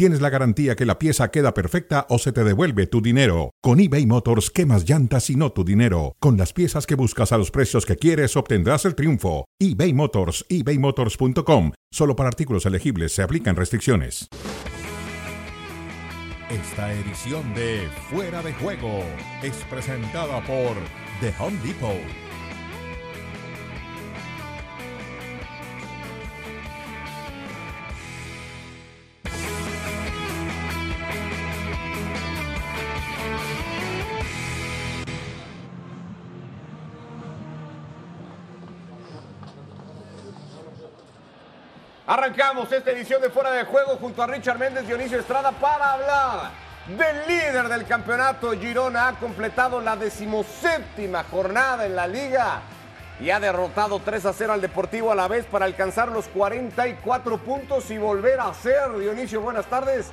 tienes la garantía que la pieza queda perfecta o se te devuelve tu dinero. Con eBay Motors, quemas llantas y no tu dinero. Con las piezas que buscas a los precios que quieres, obtendrás el triunfo. eBay Motors, ebaymotors.com. Solo para artículos elegibles se aplican restricciones. Esta edición de Fuera de Juego es presentada por The Home Depot. Arrancamos esta edición de Fuera de Juego junto a Richard Méndez, Dionisio Estrada para hablar del líder del campeonato. Girona ha completado la decimoséptima jornada en la liga y ha derrotado 3 a 0 al Deportivo a la vez para alcanzar los 44 puntos y volver a ser, Dionisio, buenas tardes,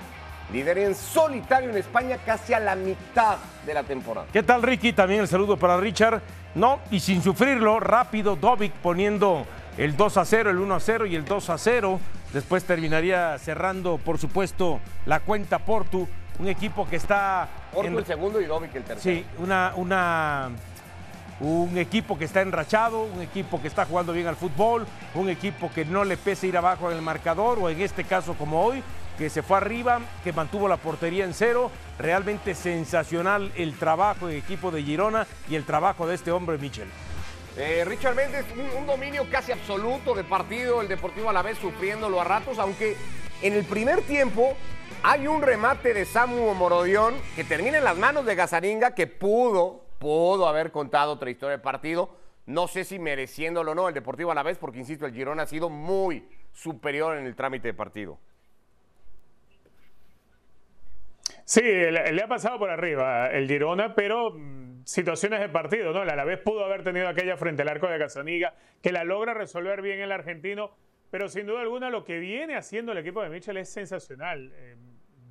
líder en solitario en España casi a la mitad de la temporada. ¿Qué tal, Ricky? También el saludo para Richard. No, y sin sufrirlo, rápido, Dovic poniendo el 2 a 0, el 1 a 0 y el 2 a 0. Después terminaría cerrando, por supuesto, la cuenta Portu, un equipo que está... Portu en... el segundo y Dovic el tercero. Sí, una, una, un equipo que está enrachado, un equipo que está jugando bien al fútbol, un equipo que no le pese ir abajo en el marcador, o en este caso como hoy, que se fue arriba, que mantuvo la portería en cero. Realmente sensacional el trabajo del equipo de Girona y el trabajo de este hombre, Michel. Eh, Richard Méndez, un, dominio casi absoluto de partido, el Deportivo a la vez sufriéndolo a ratos, aunque en el primer tiempo hay un remate de Samu Morodión que termina en las manos de Gazaringa, que pudo, pudo haber contado otra historia de partido. No sé si mereciéndolo o no el Deportivo a la vez, porque insisto, el Girona ha sido muy superior en el trámite de partido. Sí, le, le ha pasado por arriba el Girona, pero situaciones de partido, ¿no? El Alavés pudo haber tenido aquella frente al arco de Casaniga, que la logra resolver bien el argentino, pero sin duda alguna lo que viene haciendo el equipo de Mitchell es sensacional. Eh,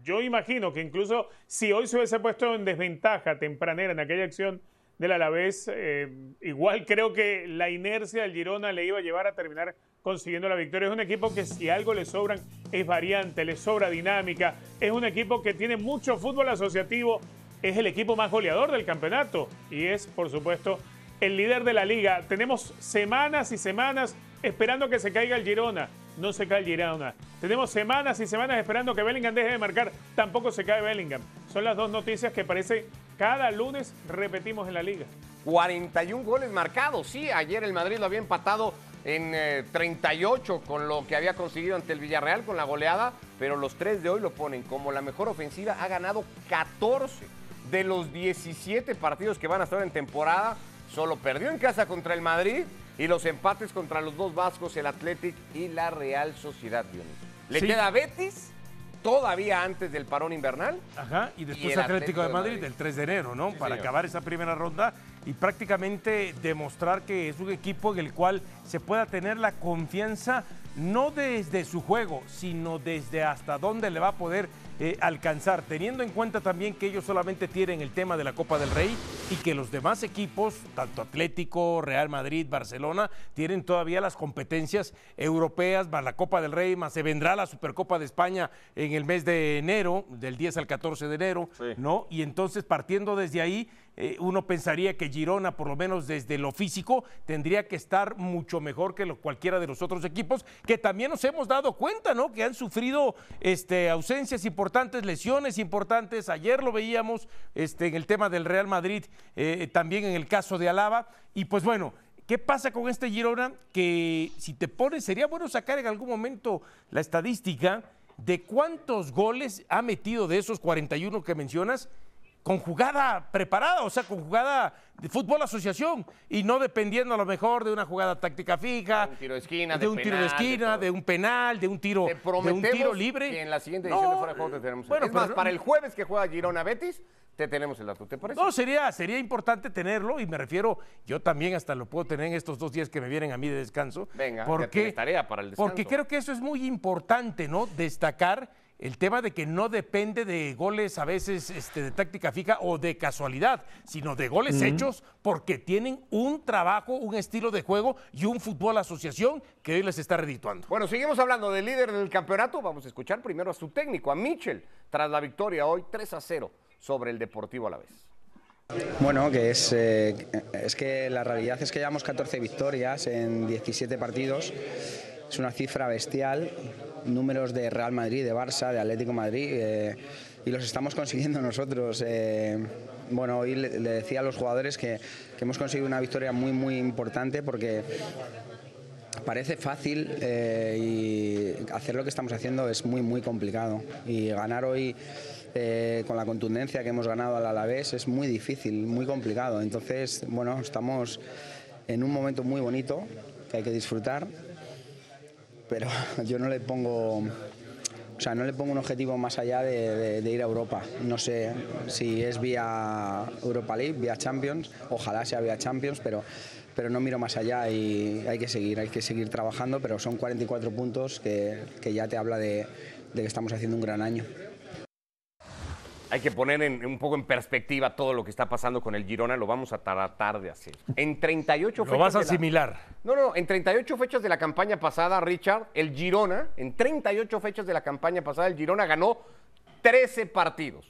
yo imagino que incluso si hoy se hubiese puesto en desventaja tempranera en aquella acción del Alavés, eh, igual creo que la inercia del Girona le iba a llevar a terminar consiguiendo la victoria. Es un equipo que si algo le sobran es variante, le sobra dinámica. Es un equipo que tiene mucho fútbol asociativo. Es el equipo más goleador del campeonato y es, por supuesto, el líder de la liga. Tenemos semanas y semanas esperando que se caiga el Girona. No se cae el Girona. Tenemos semanas y semanas esperando que Bellingham deje de marcar. Tampoco se cae Bellingham. Son las dos noticias que parece cada lunes repetimos en la liga. 41 goles marcados. Sí, ayer el Madrid lo había empatado en eh, 38 con lo que había conseguido ante el Villarreal con la goleada, pero los tres de hoy lo ponen como la mejor ofensiva. Ha ganado 14 de los 17 partidos que van a estar en temporada. Solo perdió en casa contra el Madrid y los empates contra los dos vascos, el Athletic y la Real Sociedad. Le Sí. queda Betis todavía antes del parón invernal. Ajá, y después el Atlético, Atlético de de Madrid, Madrid. el 3 de enero, ¿no? Sí, Para señor. acabar esa primera ronda y prácticamente demostrar que es un equipo en el cual se pueda tener la confianza no desde su juego, sino desde hasta dónde le va a poder eh, alcanzar, teniendo en cuenta también que ellos solamente tienen el tema de la Copa del Rey y que los demás equipos, tanto Atlético, Real Madrid, Barcelona, tienen todavía las competencias europeas, más la Copa del Rey, más se vendrá la Supercopa de España en el mes de enero, del 10 al 14 de enero, Sí. ¿no? Y entonces partiendo desde ahí, eh, uno pensaría que Girona, por lo menos desde lo físico, tendría que estar mucho mejor que lo- cualquiera de los otros equipos, que también nos hemos dado cuenta, ¿no? Que han sufrido este, ausencias importantes, lesiones importantes. Ayer lo veíamos este, en el tema del Real Madrid, eh, también en el caso de Alaba. Y pues bueno, ¿Qué pasa con este Girona? Que si te pones, sería bueno sacar en algún momento la estadística de cuántos goles ha metido de esos 41 que mencionas con jugada preparada, o sea, con jugada de fútbol asociación y no dependiendo a lo mejor de una jugada táctica fija, De un tiro de esquina, de, un tiro de penal, de esquina, de, un penal, de un tiro, de un tiro libre. que en la siguiente edición de Fuera de Juego te tenemos. bueno, es más, pero- para el jueves que juega Girona Betis, te tenemos el dato, ¿te parece? No, sería, sería importante tenerlo y me refiero, yo también hasta lo puedo tener en estos dos días que me vienen a mí de descanso. Venga, porque, tarea para el descanso. Porque creo que eso es muy importante, ¿no? Destacar el tema de que no depende de goles a veces este, de táctica fija o de casualidad, sino de goles hechos porque tienen un trabajo, un estilo de juego y un fútbol asociación que hoy les está redituando. Bueno, seguimos hablando del líder del campeonato. Vamos a escuchar primero a su técnico, a Mitchell, tras la victoria hoy 3 a 0 sobre el Deportivo Alavés. Bueno, que es, eh, es que la realidad es que llevamos 14 victorias en 17 partidos. Es una cifra bestial, números de Real Madrid, de Barça, de Atlético Madrid, eh, y los estamos consiguiendo nosotros. Eh, bueno, hoy le, le decía a los jugadores que, que hemos conseguido una victoria muy, muy importante porque parece fácil eh, y hacer lo que estamos haciendo es muy, muy complicado. Y ganar hoy eh, con la contundencia que hemos ganado al Alavés es muy difícil, muy complicado. Entonces, bueno, estamos en un momento muy bonito que hay que disfrutar, pero yo no le pongo... O sea, no le pongo un objetivo más allá de, ir a Europa. No sé si es vía Europa League, vía Champions, ojalá sea vía Champions, pero, pero no miro más allá y hay que seguir, hay que seguir trabajando, pero son 44 puntos que, que ya te habla de que estamos haciendo un gran año. Hay que poner en- un poco en perspectiva todo lo que está pasando con el Girona, lo vamos a tratar de hacer. En 38 Lo vas a la- asimilar. No, no, en 38 fechas de la campaña pasada, Richard, el Girona, en 38 fechas de la campaña pasada, el Girona ganó 13 partidos.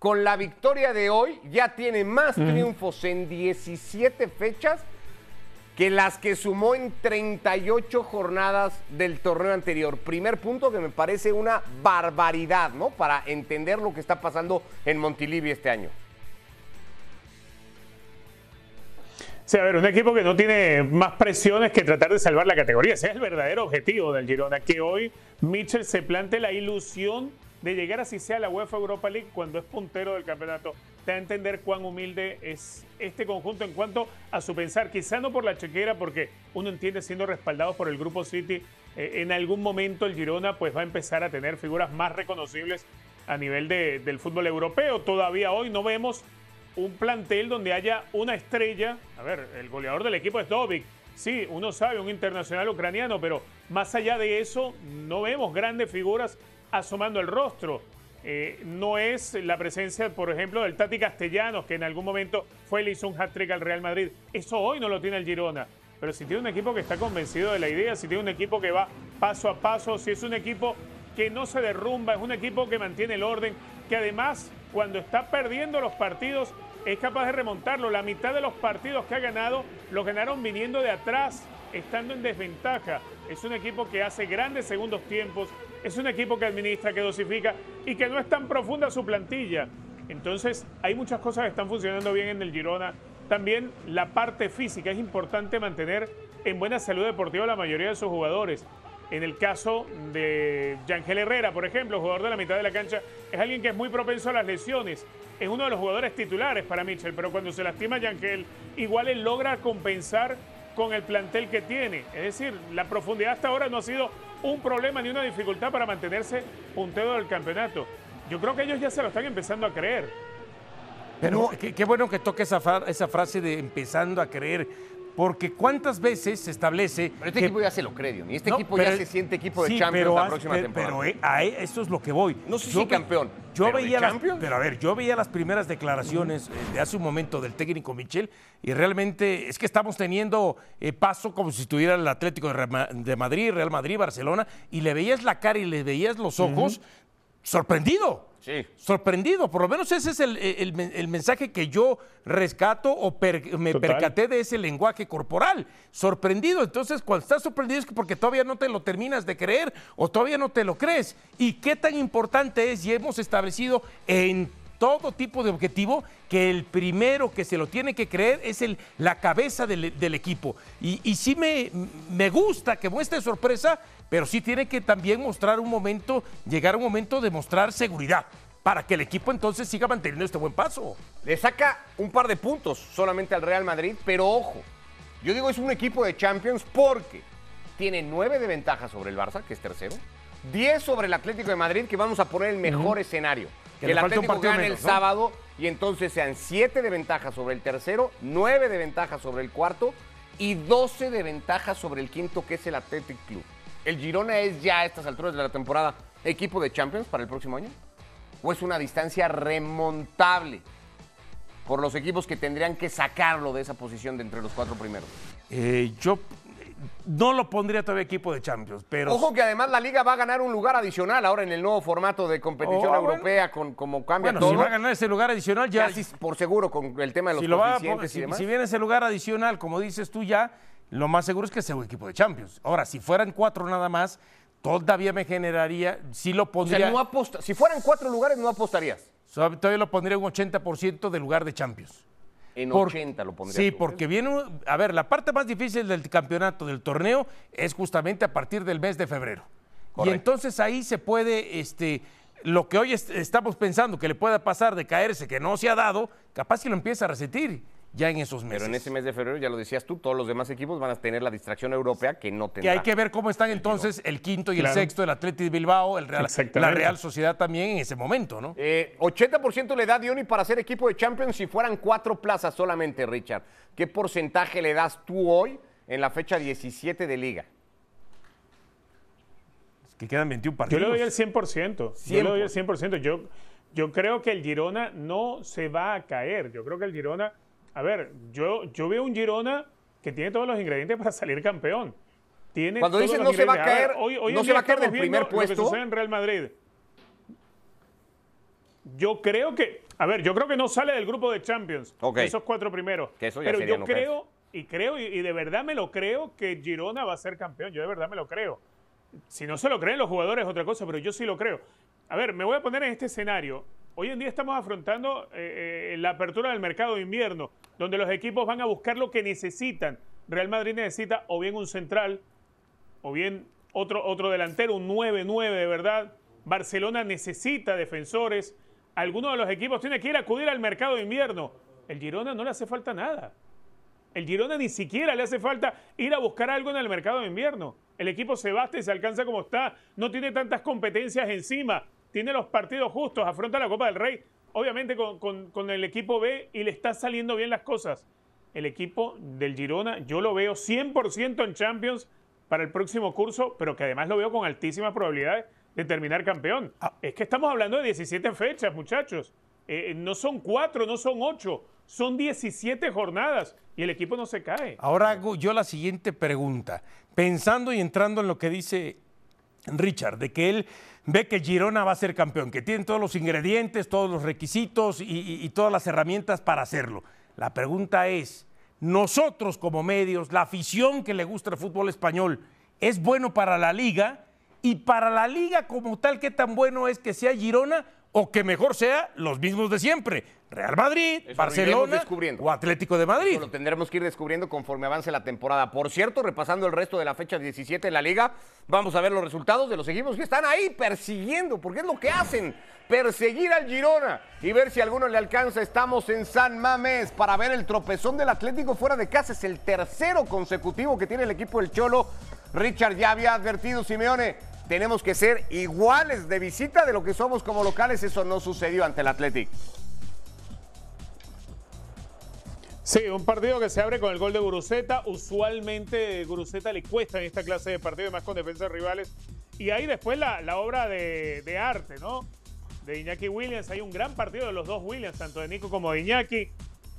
Con la victoria de hoy, ya tiene más triunfos en 17 fechas que las que sumó en 38 jornadas del torneo anterior. Primer punto que me parece una barbaridad, ¿no? Para entender lo que está pasando en Montilivi este año. Sí, a ver, un equipo que no tiene más presiones que tratar de salvar la categoría. Ese es el verdadero objetivo del Girona, que hoy Mitchell se plante la ilusión de llegar así sea a la UEFA Europa League cuando es puntero del campeonato. Te da a entender cuán humilde es este conjunto en cuanto a su pensar. Quizá no por la chequera, porque uno entiende siendo respaldado por el Grupo City, eh, en algún momento el Girona pues va a empezar a tener figuras más reconocibles a nivel de- del fútbol europeo. Todavía hoy no vemos un plantel donde haya una estrella. A ver, el goleador del equipo es Dovic. Sí, uno sabe, un internacional ucraniano, pero más allá de eso, no vemos grandes figuras asomando el rostro. Eh, no es la presencia, por ejemplo, del Tati Castellanos, que en algún momento fue le hizo un hat-trick al Real Madrid. Eso hoy no lo tiene el Girona. Pero si tiene un equipo que está convencido de la idea, si tiene un equipo que va paso a paso, si es un equipo que no se derrumba, es un equipo que mantiene el orden, que además cuando está perdiendo los partidos es capaz de remontarlo. La mitad de los partidos que ha ganado los ganaron viniendo de atrás, estando en desventaja. Es un equipo que hace grandes segundos tiempos, es un equipo que administra, que dosifica y que no es tan profunda su plantilla. Entonces hay muchas cosas que están funcionando bien en el Girona. También la parte física, es importante mantener en buena salud deportiva la mayoría de sus jugadores. En el caso de Yangel Herrera, por ejemplo, jugador de la mitad de la cancha, es alguien que es muy propenso a las lesiones. Es uno de los jugadores titulares para Mitchell, pero cuando se lastima Yangel, igual él logra compensar con el plantel que tiene. Es decir, la profundidad hasta ahora no ha sido un problema ni una dificultad para mantenerse puntero del campeonato. Yo creo que ellos ya se lo están empezando a creer. Pero qué, qué bueno que toque esa frase de empezando a creer, porque cuántas veces se establece. Pero este que- equipo ya se lo cree, Diony. Este No, equipo ya se siente equipo de sí, Champions pero la próxima pero- temporada. Pero eh, a e- eso es lo que voy. No sé Yo si ve- campeón, Yo pero veía las, pero a ver, yo veía las primeras declaraciones eh, de hace un momento del técnico Michel y realmente es que estamos teniendo eh, paso como si estuviera el Atlético de Madrid, Real Madrid, Barcelona y le veías la cara y le veías los ojos sorprendido. Sí. Sorprendido, por lo menos ese es el, el men- el mensaje que yo rescato o per- me Total. percaté de ese lenguaje corporal. Sorprendido, entonces cuando estás sorprendido es que porque todavía no te lo terminas de creer o todavía no te lo crees. ¿Y qué tan importante es? Y hemos establecido en todo tipo de objetivo que el primero que se lo tiene que creer es el, la cabeza del, del equipo. Y, y sí me, me gusta que muestre sorpresa, pero sí tiene que también mostrar un momento, llegar a un momento de mostrar seguridad para que el equipo entonces siga manteniendo este buen paso. Le saca un par de puntos solamente al Real Madrid, pero ojo, yo digo es un equipo de Champions porque tiene nueve de ventaja sobre el Barça, que es tercero, 10 sobre el Atlético de Madrid, que vamos a poner el mejor escenario. Que, el un Atlético partido gane menos, el ¿no? sábado y entonces sean 7 de ventaja sobre el tercero, 9 de ventaja sobre el cuarto y 12 de ventaja sobre el quinto, que es el Athletic Club. ¿El Girona es ya a estas alturas de la temporada equipo de Champions para el próximo año? ¿O es una distancia remontable por los equipos que tendrían que sacarlo de esa posición de entre los cuatro primeros? Eh, yo no lo pondría todavía equipo de Champions, pero Ojo que además la liga va a ganar un lugar adicional ahora en el nuevo formato de competición Oh, ah, bueno. europea, con como cambia bueno, todo. si va a ganar ese lugar adicional ya Casi por seguro con el tema de los si, lo va a y si, demás. si viene ese lugar adicional, como dices tú ya, lo más seguro es que sea un equipo de Champions. Ahora, si fueran cuatro nada más, todavía me generaría, sí lo O sea, pondría, no aposta- si fueran cuatro lugares, no apostarías. todavía lo pondría un 80% del lugar de Champions. En Por- 80 lo pondrías. Sí, tú. porque viene, a ver, la parte más difícil del campeonato, del torneo, es justamente a partir del mes de febrero. Correcto. Y entonces ahí se puede, este, lo que hoy est- estamos pensando que le pueda pasar de caerse, que no se ha dado, capaz que lo empieza a resentir ya en esos meses. Pero en ese mes de febrero, ya lo decías tú, todos los demás equipos van a tener la distracción europea que no que tendrá. hay que ver cómo están entonces el quinto y el sexto, el Atlético de Bilbao, el Real, la. Real Sociedad también en ese momento, ¿no? Eh, 80% le da Dioni para ser equipo de Champions si fueran cuatro plazas solamente, Richard. ¿Qué porcentaje le das tú hoy en la fecha 17 de liga? Que quedan 21 Yo partidos. le doy el 100%. Yo le doy el 100%. Yo, yo creo que el Girona no se va a caer. Yo creo que el Girona. A ver, yo, yo veo un Girona que tiene todos los ingredientes para salir campeón. Tiene Cuando los no se va a caer, hoy, hoy no se va a caer del primer viendo Lo que puesto. sucede en Real Madrid. Yo creo que. A ver, yo creo que no sale del grupo de Champions. Ok. Esos cuatro primeros. Que eso ya Pero yo creo, y creo, y, y de verdad me lo creo, que Girona va a ser campeón. Yo de verdad me lo creo. Si no se lo creen los jugadores es otra cosa, pero yo sí lo creo. A ver, me voy a poner en este escenario. Hoy en día estamos afrontando eh, eh, la apertura del mercado de invierno, donde los equipos van a buscar lo que necesitan. Real Madrid necesita o bien un central, o bien otro, otro delantero, un 9-9 de verdad. Barcelona necesita defensores. Alguno de los equipos tiene que ir a acudir al mercado de invierno. El Girona no le hace falta nada. El Girona ni siquiera le hace falta ir a buscar algo en el mercado de invierno. El equipo se basta y se alcanza como está. No tiene tantas competencias encima. Tiene los partidos justos. Afronta la Copa del Rey. Obviamente con, con- con el equipo B y le está saliendo bien las cosas. El equipo del Girona yo lo veo 100% en Champions para el próximo curso, pero que además lo veo con altísimas probabilidades de terminar campeón. Es que estamos hablando de 17 fechas, muchachos. Eh, no son cuatro, no son ocho, son 17 jornadas y el equipo no se cae. Ahora hago yo la siguiente pregunta, pensando y entrando en lo que dice Richard, de que él ve que Girona va a ser campeón, que tiene todos los ingredientes, todos los requisitos y, y- y todas las herramientas para hacerlo. La pregunta es, nosotros como medios, la afición que le gusta el fútbol español, ¿es bueno para la liga? Y para la liga como tal, ¿qué tan bueno es que sea Girona o que mejor sea los mismos de siempre? Real Madrid, Eso Barcelona descubriendo. o Atlético de Madrid. Eso lo tendremos que ir descubriendo conforme avance la temporada. Por cierto, repasando el resto de la fecha 17 en la liga, vamos a ver los resultados de los equipos que están ahí persiguiendo, porque es lo que hacen, perseguir al Girona y ver si a alguno le alcanza. Estamos en San Mamés para ver el tropezón del Atlético fuera de casa. Es el tercero consecutivo que tiene el equipo del Cholo. Richard ya había advertido, Simeone, tenemos que ser iguales de visita de lo que somos como locales. Eso no sucedió ante el Atlético. Sí, un partido que se abre con el gol de Guruceta. Usualmente Guruceta le cuesta en esta clase de partido, más con defensas rivales. Y ahí después la, la obra de, de arte, ¿no? De Iñaki Williams. Hay un gran partido de los dos Williams, tanto de Nico como de Iñaki.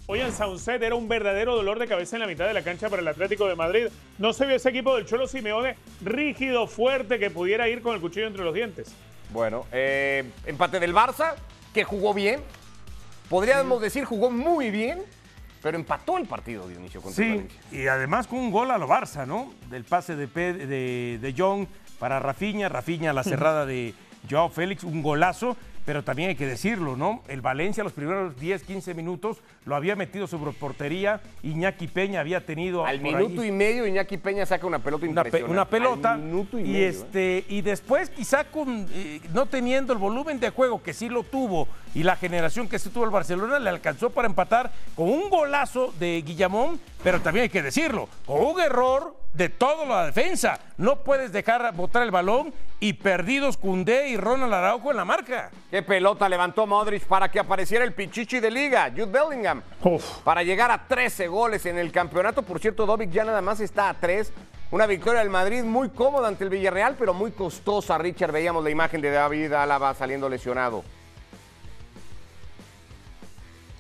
Hoy en Sunset era un verdadero dolor de cabeza en la mitad de la cancha para el Atlético de Madrid. No se vio ese equipo del Cholo Simeone rígido, fuerte, que pudiera ir con el cuchillo entre los dientes. Bueno, eh, empate del Barça, que jugó bien. Podríamos decir jugó muy bien, pero empató el partido Dionisio contra Sí, Valencia. y además con un gol a lo Barça, ¿no? Del pase de, Pe- de, de Jong para Rafinha, Rafinha a la cerrada de Joao Félix, un golazo, pero también hay que decirlo, ¿no? El Valencia los primeros 10, 15 minutos lo había metido sobre portería, Iñaki Peña había tenido Al minuto ahí y medio Iñaki Peña saca una pelota una, pe- impresionante. una pelota Al minuto y, y, medio, ¿eh? este y después quizá con eh, no teniendo el volumen de juego que sí lo tuvo y la generación que sí tuvo el Barcelona le alcanzó para empatar con un golazo de Guillamón pero también hay que decirlo con un error de toda la defensa no puedes dejar botar el balón y perdidos Cundé y Ronald Araujo en la marca. ¿Qué pelota levantó Modric para que apareciera el pichichi de liga, Jude Bellingham? Uf. Para llegar a 13 goles en el campeonato. Por cierto, Dovic ya nada más está a 3. Una victoria del Madrid muy cómoda ante el Villarreal, pero muy costosa. Richard, veíamos la imagen de David Álava saliendo lesionado.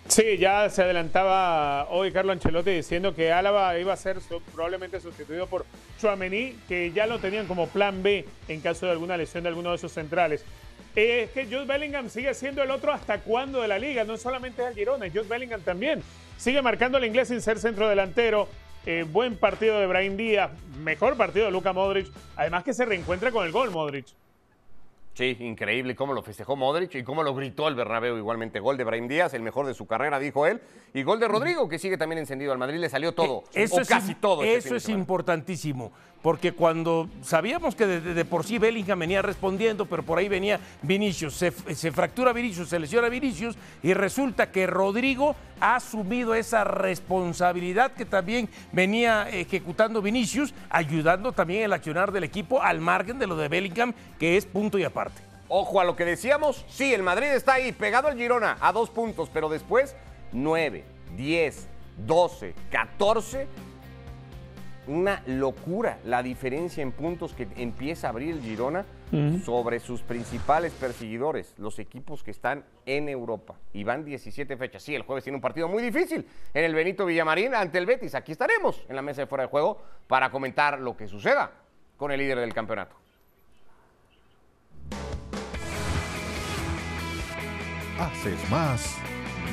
Sí, ya se adelantaba hoy Carlo Ancelotti diciendo que Álava iba a ser probablemente sustituido por Chouameni, que ya lo tenían como plan B en caso de alguna lesión de alguno de sus centrales. Eh, Es que Jude Bellingham sigue siendo el otro hasta cuándo de la liga, no solamente es el Girona, Jude Bellingham también. Sigue marcando el inglés sin ser centro delantero. Eh, buen partido de Brahim Díaz, mejor partido de Luka Modric. Además que se reencuentra con el gol Modric. Sí, increíble cómo lo festejó Modric y cómo lo gritó el Bernabéu igualmente. Gol de Brahim Díaz, el mejor de su carrera, dijo él. Y gol de Rodrigo, que sigue también encendido. Al Madrid le salió todo, Eh, Eso o es casi todo. este Eso es importantísimo, porque cuando sabíamos que de, por sí Bellingham venía respondiendo, pero por ahí venía Vinicius, se, se fractura Vinicius, se lesiona Vinicius y resulta que Rodrigo ha asumido esa responsabilidad que también venía ejecutando Vinicius, ayudando también el accionar del equipo al margen de lo de Bellingham, que es punto y aparte. Ojo a lo que decíamos, sí, el Madrid está ahí, pegado al Girona, a dos puntos, pero después 9, 10, 12, 14. Una locura la diferencia en puntos que empieza a abrir el Girona sobre sus principales perseguidores, los equipos que están en Europa. Y van 17 fechas. Sí, el jueves tiene un partido muy difícil en el Benito Villamarín ante el Betis. Aquí estaremos en la mesa de fuera de juego para comentar lo que suceda con el líder del campeonato. Haces más,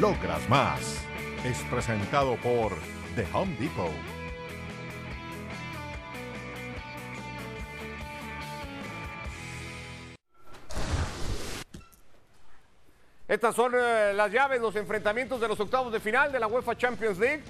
logras más. Es presentado por The Home Depot. Estas son eh, las llaves, los enfrentamientos de los octavos de final de la UEFA Champions League.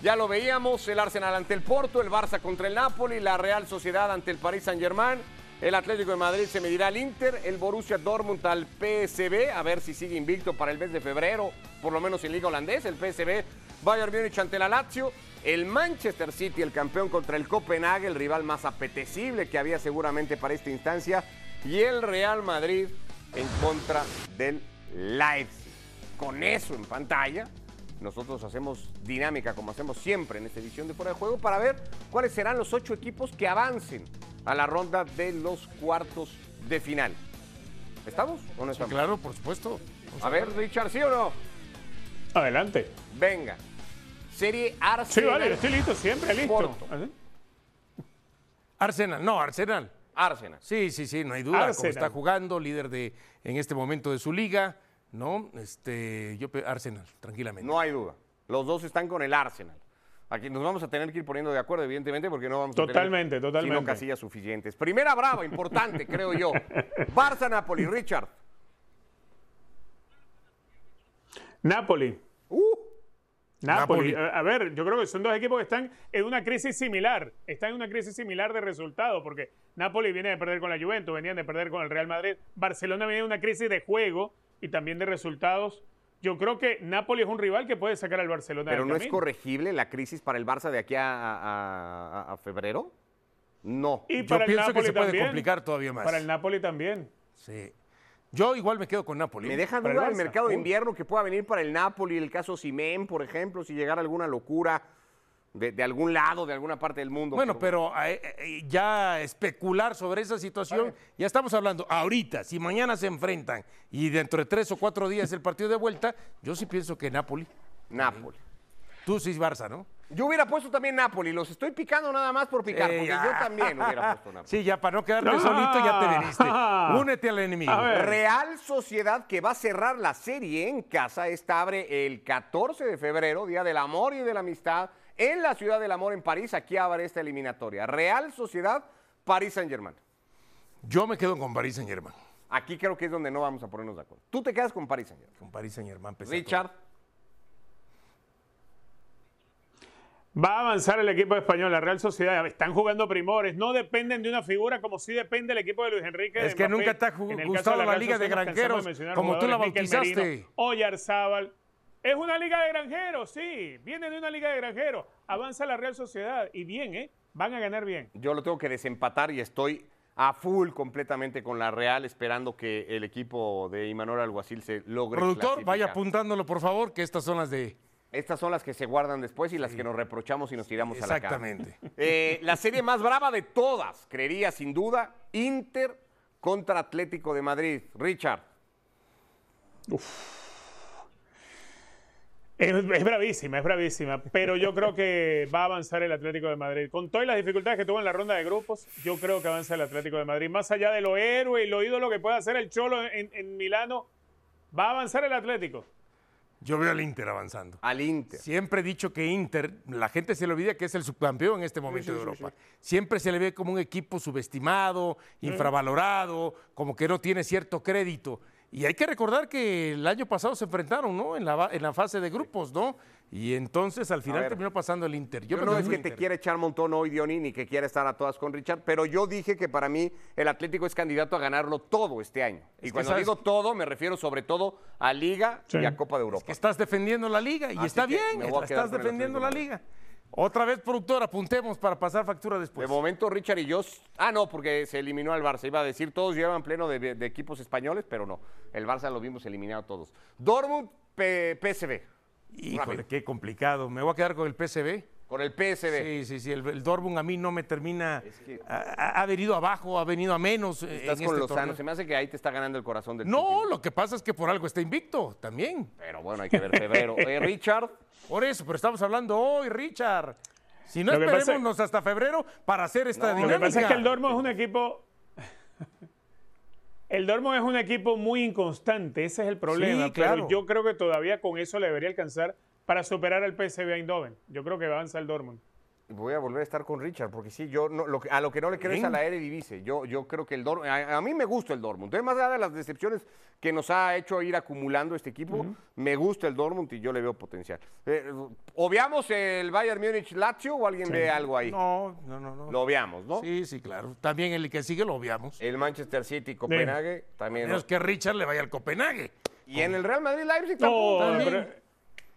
Ya lo veíamos, el Arsenal ante el Porto, el Barça contra el Napoli, la Real Sociedad ante el Paris Saint-Germain, el Atlético de Madrid se medirá al Inter, el Borussia Dortmund al PSB, a ver si sigue invicto para el mes de febrero, por lo menos en Liga Holandesa, el PSB, Bayern Múnich ante la Lazio, el Manchester City, el campeón contra el Copenhague, el rival más apetecible que había seguramente para esta instancia, y el Real Madrid en contra del Leipzig. Con eso en pantalla, nosotros hacemos dinámica como hacemos siempre en esta edición de Fuera de Juego para ver cuáles serán los ocho equipos que avancen a la ronda de los cuartos de final. ¿Estamos o no estamos? Claro, por supuesto. A ver, Richard, ¿sí o no? Adelante. Venga. Serie Sí, Arsenal. vale, estoy listo, siempre listo. Porto. ¿Así? Arsenal, no, Arsenal. Arsenal. Sí, sí, sí, no hay duda. Como está jugando, líder de en este momento de su liga, ¿no? Este, yo Arsenal, tranquilamente. No hay duda. Los dos están con el Arsenal. Aquí nos vamos a tener que ir poniendo de acuerdo, evidentemente, porque no vamos a Totalmente, tener totalmente. sino casillas suficientes. Primera brava, importante, creo yo. Barça-Napoli, Richard. Napoli. Napoli. Napoli. A ver, yo creo que son dos equipos que están en una crisis similar. Están en una crisis similar de resultados, porque Napoli viene de perder con la Juventus, venían de perder con el Real Madrid. Barcelona viene de una crisis de juego y también de resultados. Yo creo que Napoli es un rival que puede sacar al Barcelona pero del no es corregible la crisis para el Barça de aquí a, a- a- a febrero. No. Y Yo pienso que se puede complicar todavía más. Para el Napoli también. Sí. Yo igual me quedo con Napoli. Me deja el duda el mercado de invierno que pueda venir para el Napoli, el caso Simén, por ejemplo, si llegara alguna locura de, de algún lado, de alguna parte del mundo. Bueno, pero eh, eh, ya especular sobre esa situación, ya estamos hablando ahorita, si mañana se enfrentan y dentro de tres o cuatro días el partido de vuelta, yo sí pienso que Napoli. Napoli. Tú sí Barça, ¿no? Yo hubiera puesto también Napoli, los estoy picando nada más por picar, Eh, porque ya. yo también hubiera puesto Napoli. Sí, ya para no quedarte Ah. solito ya te viniste. Únete al enemigo. A ver. Real Sociedad que va a cerrar la serie en casa. Esta abre el 14 de febrero, Día del Amor y de la Amistad, en la Ciudad del Amor en París. Aquí abre esta eliminatoria. Real Sociedad, París Saint Germain. Yo me quedo con París Saint Germain. Aquí creo que es donde no vamos a ponernos de acuerdo. Tú te quedas con París Saint Germain. Con París Saint Germain. pese a Richard, Va a avanzar el equipo español, la Real Sociedad. Están jugando primores, no dependen de una figura como sí depende el equipo de Luis Enrique. Es de que Mbappé. nunca te ha gustado la Real Liga de Sociedad, Granjeros, como tú la bautizaste. Oyarzábal. Es una liga de granjeros, sí. Viene de una liga de granjeros. Avanza la Real Sociedad. Y bien, ¿eh? Van a ganar bien. yo lo tengo que desempatar y estoy a full completamente con la Real, esperando que el equipo de Imanol Alguacil se logre. Productor, vaya apuntándolo, por favor, que estas son las de. Estas son las que se guardan después y las que nos reprochamos y nos tiramos a la cara. Exactamente. Eh, la serie más brava de todas, creería sin duda, Inter contra Atlético de Madrid. Richard. Es, es bravísima, es bravísima, pero yo creo que va a avanzar el Atlético de Madrid. Con todas las dificultades que tuvo en la ronda de grupos, yo creo que avanza el Atlético de Madrid. Más allá de lo héroe y lo ídolo que puede hacer el Cholo en, en Milano, va a avanzar el Atlético. Yo veo al Inter avanzando. Al Inter. Siempre he dicho que Inter, la gente se le olvida que es el subcampeón en este momento de Europa. Siempre se le ve como un equipo subestimado, infravalorado, como que no tiene cierto crédito. Y hay que recordar que el año pasado se enfrentaron, ¿no? En la, en la fase de grupos, ¿no? Y entonces al final ver. terminó pasando el Inter. Yo, creo no que es que te quiera echar montón hoy, Diony, ni que quiera estar a todas con Richard, pero yo dije que para mí el Atlético es candidato a ganarlo todo este año. Y cuando sabes- digo todo, me refiero sobre todo a Liga Sí. y a Copa de Europa. que estás defendiendo la liga y Así está bien, estás defendiendo la de liga. Otra vez, productor, apuntemos para pasar factura De después. momento, Richard y yo. Ah, no, porque se eliminó al Barça. Iba a decir, todos llevan pleno de, de equipos españoles, pero no. El Barça lo vimos eliminado todos. Dortmund, P- PSV. Híjole, qué complicado. Me voy a quedar con el PSV. Con el PSV. Sí, sí, sí. El, el Dortmund a mí no me termina. que- ha, venido abajo, ha venido a menos. eh, Estás en con este Lozano. torneo. Se me hace que ahí te está ganando el corazón del No, lo que pasa es que por algo está invicto también. Pero bueno, hay que ver febrero. Eh, Richard. Por eso, pero estamos hablando hoy, Richard. Si no, que pasa- esperémonos hasta febrero para hacer esta No, Lo dinámica. que pasa es que el Dortmund es un equipo. El Dortmund es un equipo muy inconstante, ese es el problema. Sí, claro. Pero yo creo que todavía con eso le debería alcanzar para superar al PSV Eindhoven. Yo creo que avanza el Dortmund. Voy a volver a estar con Richard, porque sí, yo no, lo que- a lo que no le creo es a la Eredivisie. Yo, yo creo que el Dortmund, a, a mí me gusta el Dortmund. Entonces, más allá de las decepciones que nos ha hecho ir acumulando este equipo, me gusta el Dortmund y yo le veo potencial. Eh, ¿Obviamos el Bayern Múnich-Lazio o alguien ve algo ahí? No, no, no. no. Lo obviamos, ¿no? Sí, sí, claro. También el que sigue lo obviamos. El Manchester City-Copenhague también. Menos que Richard le vaya al Copenhague. Y en el Real Madrid-Leipzig No, tampoco. pero-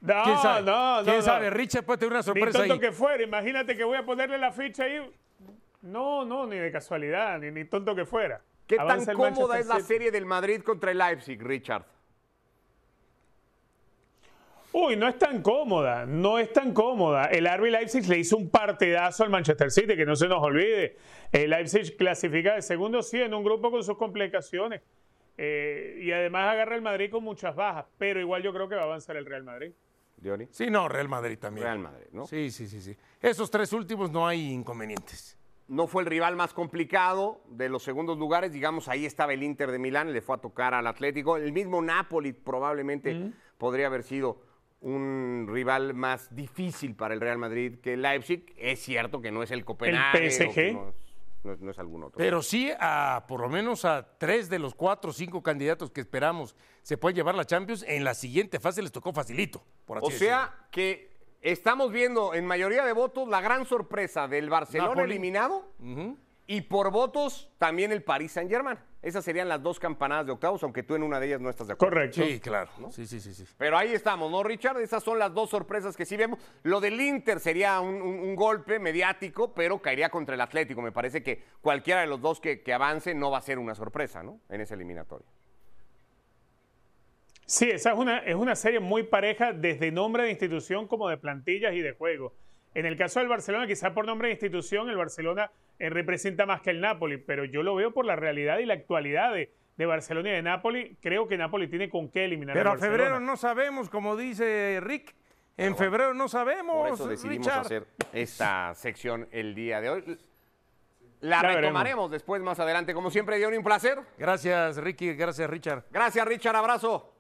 no, ¿Quién sabe? no, no. ¿Quién no. sabe? Richard puede tener una Ni sorpresa tonto ahí. que fuera. Imagínate que voy a ponerle la ficha ahí. No, no, ni de casualidad, ni, ni tonto que fuera. ¿Qué tan Avanza cómoda es la serie del Madrid contra el Leipzig, Richard? Uy, no es tan cómoda, no es tan cómoda. El RB Leipzig le hizo un partidazo al Manchester City, que no se nos olvide. El Leipzig clasifica de segundo, sí, en un grupo con sus complicaciones. Eh, y además agarra el Madrid con muchas bajas, pero igual yo creo que va a avanzar el Real Madrid. Sí, no, Real Madrid también. Real Madrid, ¿no? Sí, sí, sí, sí. Esos tres últimos no hay inconvenientes. no fue el rival más complicado de los segundos lugares. Digamos, ahí estaba el Inter de Milán, le fue a tocar al Atlético. El mismo Napoli probablemente podría haber sido un rival más difícil para el Real Madrid que el Leipzig. Es cierto que no es el Copenhague. o PSG. No es, no algún otro. Pero sí a por lo menos a tres de los cuatro o cinco candidatos que esperamos se puede llevar la Champions, en la siguiente fase les tocó facilito. Por así o sea que estamos viendo en mayoría de votos la gran sorpresa del Barcelona Napoli. eliminado y por votos también el Paris Saint Germain. Esas serían las dos campanadas de octavos, aunque tú en una de ellas no estás de acuerdo. Correcto. Sí, claro. Sí, sí, sí, sí. Pero ahí estamos, ¿no, Richard? Esas son las dos sorpresas que sí vemos. Lo del Inter sería un, un- un golpe mediático, pero caería contra el Atlético. Me parece que cualquiera de los dos que, que avance no va a ser una sorpresa, ¿no? En esa eliminatoria. Sí, esa es una, es una serie muy pareja desde nombre de institución como de plantillas y de juego. En el caso del Barcelona, quizá por nombre de institución, el Barcelona eh, representa más que el Napoli, pero yo lo veo por la realidad y la actualidad de, de Barcelona y de Napoli. Creo que Napoli tiene con qué eliminar Pero a Barcelona. febrero no sabemos, como dice Rick. En febrero no sabemos, Por eso decidimos Richard. hacer esta sección el día de hoy. La Ya retomaremos después, más adelante. Como siempre, Diony, un placer. Gracias, Ricky. Gracias, Richard. Gracias, Richard. Abrazo.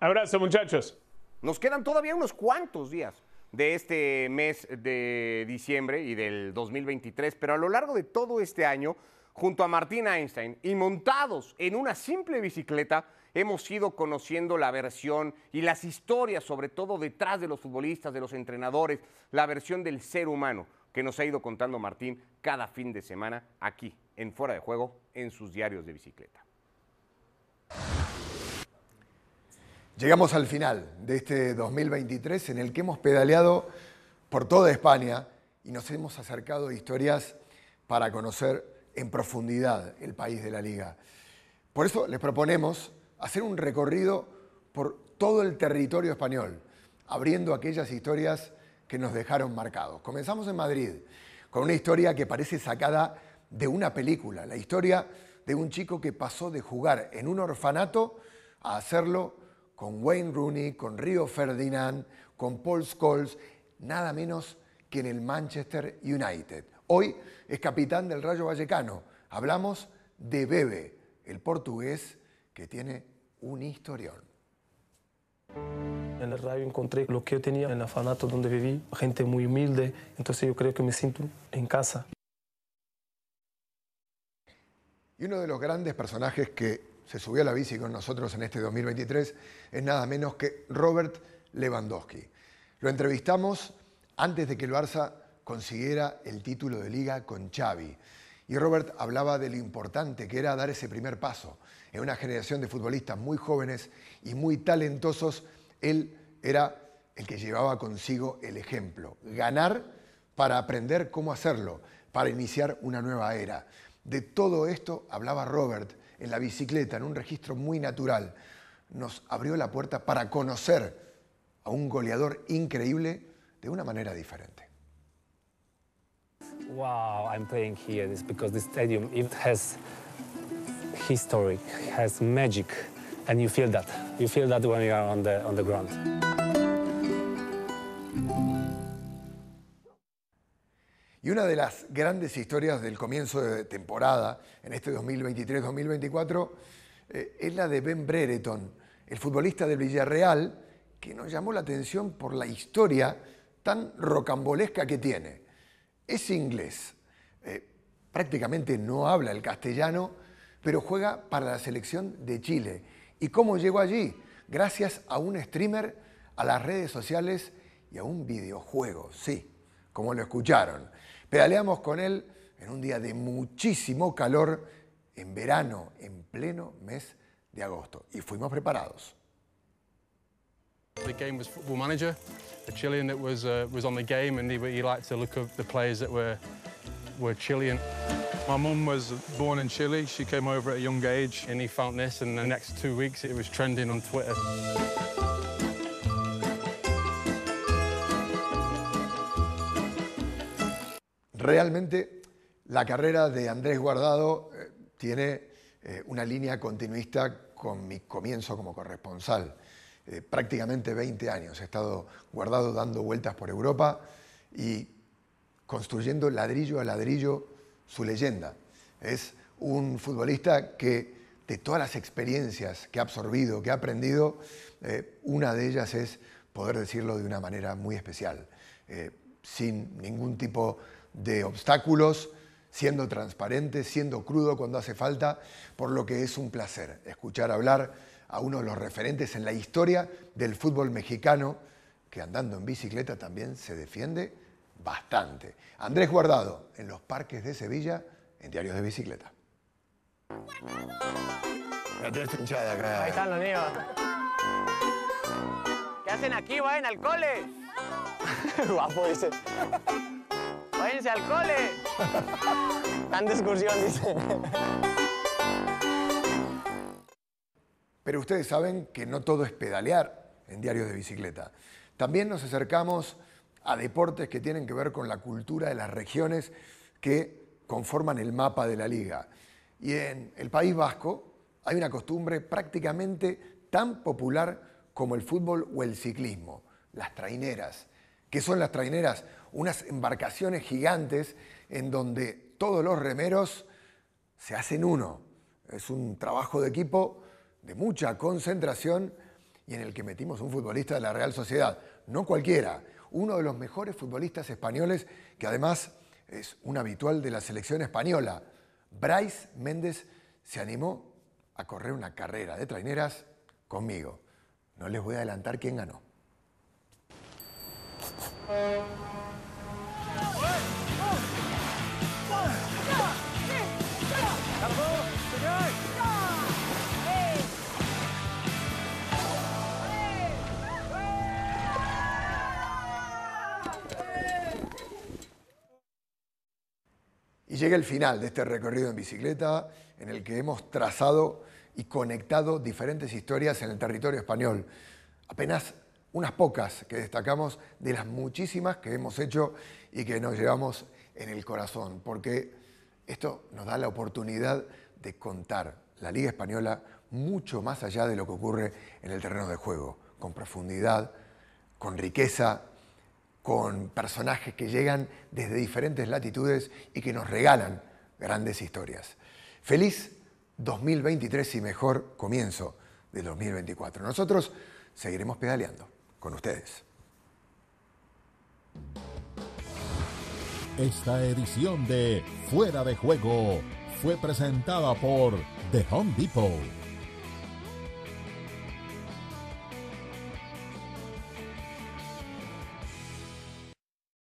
Abrazo, muchachos. Nos quedan todavía unos cuantos días de este mes de diciembre y del 2023, pero a lo largo de todo este año, junto a Martín Einstein y montados en una simple bicicleta, hemos ido conociendo la versión y las historias, sobre todo detrás de los futbolistas, de los entrenadores, la versión del ser humano que nos ha ido contando Martín cada fin de semana aquí, en Fuera de Juego, en sus diarios de bicicleta. Llegamos al final de este 2023 en el que hemos pedaleado por toda España y nos hemos acercado a historias para conocer en profundidad el país de la liga. Por eso les proponemos hacer un recorrido por todo el territorio español, abriendo aquellas historias que nos dejaron marcados. Comenzamos en Madrid, con una historia que parece sacada de una película, la historia de un chico que pasó de jugar en un orfanato a hacerlo con Wayne Rooney, con Rio Ferdinand, con Paul Scholes, nada menos que en el Manchester United. Hoy es capitán del Rayo Vallecano. Hablamos de Bebe, el portugués que tiene un historión. En el Rayo encontré lo que yo tenía en el orfanato donde viví, gente muy humilde, entonces yo creo que me siento en casa. Y uno de los grandes personajes que se subió a la bici con nosotros en este 2023 es nada menos que Robert Lewandowski. Lo entrevistamos antes de que el Barça consiguiera el título de liga con Xavi. Y Robert hablaba de lo importante que era dar ese primer paso. En una generación de futbolistas muy jóvenes y muy talentosos, él era el que llevaba consigo el ejemplo. Ganar para aprender cómo hacerlo, para iniciar una nueva era. De todo esto hablaba Robert en la bicicleta, en un registro muy natural. Nos abrió la puerta para conocer a un goleador increíble de una manera diferente. Wow, I'm playing here this because the stadium it has history, has magic, and you feel that. You feel that when you are on the on the ground. Y una de las grandes historias del comienzo de temporada, en este 2023-2024, eh, es la de Ben Brereton, el futbolista del Villarreal, que nos llamó la atención por la historia tan rocambolesca que tiene. Es inglés, eh, prácticamente no habla el castellano, pero juega para la selección de Chile. ¿Y cómo llegó allí? Gracias a un streamer, a las redes sociales y a un videojuego, sí, como lo escucharon. Pedaleamos con él en un día de muchísimo calor, en verano, en pleno mes de agosto, y fuimos preparados. The game was Football Manager, a Chilean that was uh, was on the game, and he, he liked to look at the players that were were Chilean. My mum was born in Chile. She came over at a young age. And he found this, and the next two weeks it was trending on Twitter. Realmente la carrera de Andrés Guardado eh, tiene eh, una línea continuista con mi comienzo como corresponsal. Eh, prácticamente 20 años he estado guardado dando vueltas por Europa y construyendo ladrillo a ladrillo su leyenda. Es un futbolista que de todas las experiencias que ha absorbido, que ha aprendido, una de ellas es poder decirlo de una manera muy especial, sin ningún tipo de obstáculos, siendo transparente, siendo crudo cuando hace falta, por lo que es un placer escuchar hablar a uno de los referentes en la historia del fútbol mexicano, que andando en bicicleta también se defiende bastante. Andrés Guardado, en los parques de Sevilla, en Diarios de Bicicleta. Ahí están los niños. ¿Qué hacen aquí? Vayan al cole. Guapo, dice. Al cole. Están de excursión, dice. Pero ustedes saben que no todo es pedalear en diarios de bicicleta. También nos acercamos a deportes que tienen que ver con la cultura de las regiones que conforman el mapa de la liga. Y en el País Vasco hay una costumbre prácticamente tan popular como el fútbol o el ciclismo, las traineras. ¿Qué son las traineras? Unas embarcaciones gigantes en donde todos los remeros se hacen uno. Es un trabajo de equipo de mucha concentración y en el que metimos un futbolista de la Real Sociedad, no cualquiera, uno de los mejores futbolistas españoles que además es un habitual de la selección española. Bryce Méndez se animó a correr una carrera de traineras conmigo. No les voy a adelantar quién ganó. Y llega el final de este recorrido en bicicleta en el que hemos trazado y conectado diferentes historias en el territorio español. Apenas unas pocas que destacamos de las muchísimas que hemos hecho y que nos llevamos en el corazón, porque esto nos da la oportunidad de contar la Liga Española mucho más allá de lo que ocurre en el terreno de juego, con profundidad, con riqueza, con personajes que llegan desde diferentes latitudes y que nos regalan grandes historias. Feliz 2023 y mejor comienzo de 2024. Nosotros seguiremos pedaleando con ustedes. Esta edición de Fuera de Juego fue presentada por The Home Depot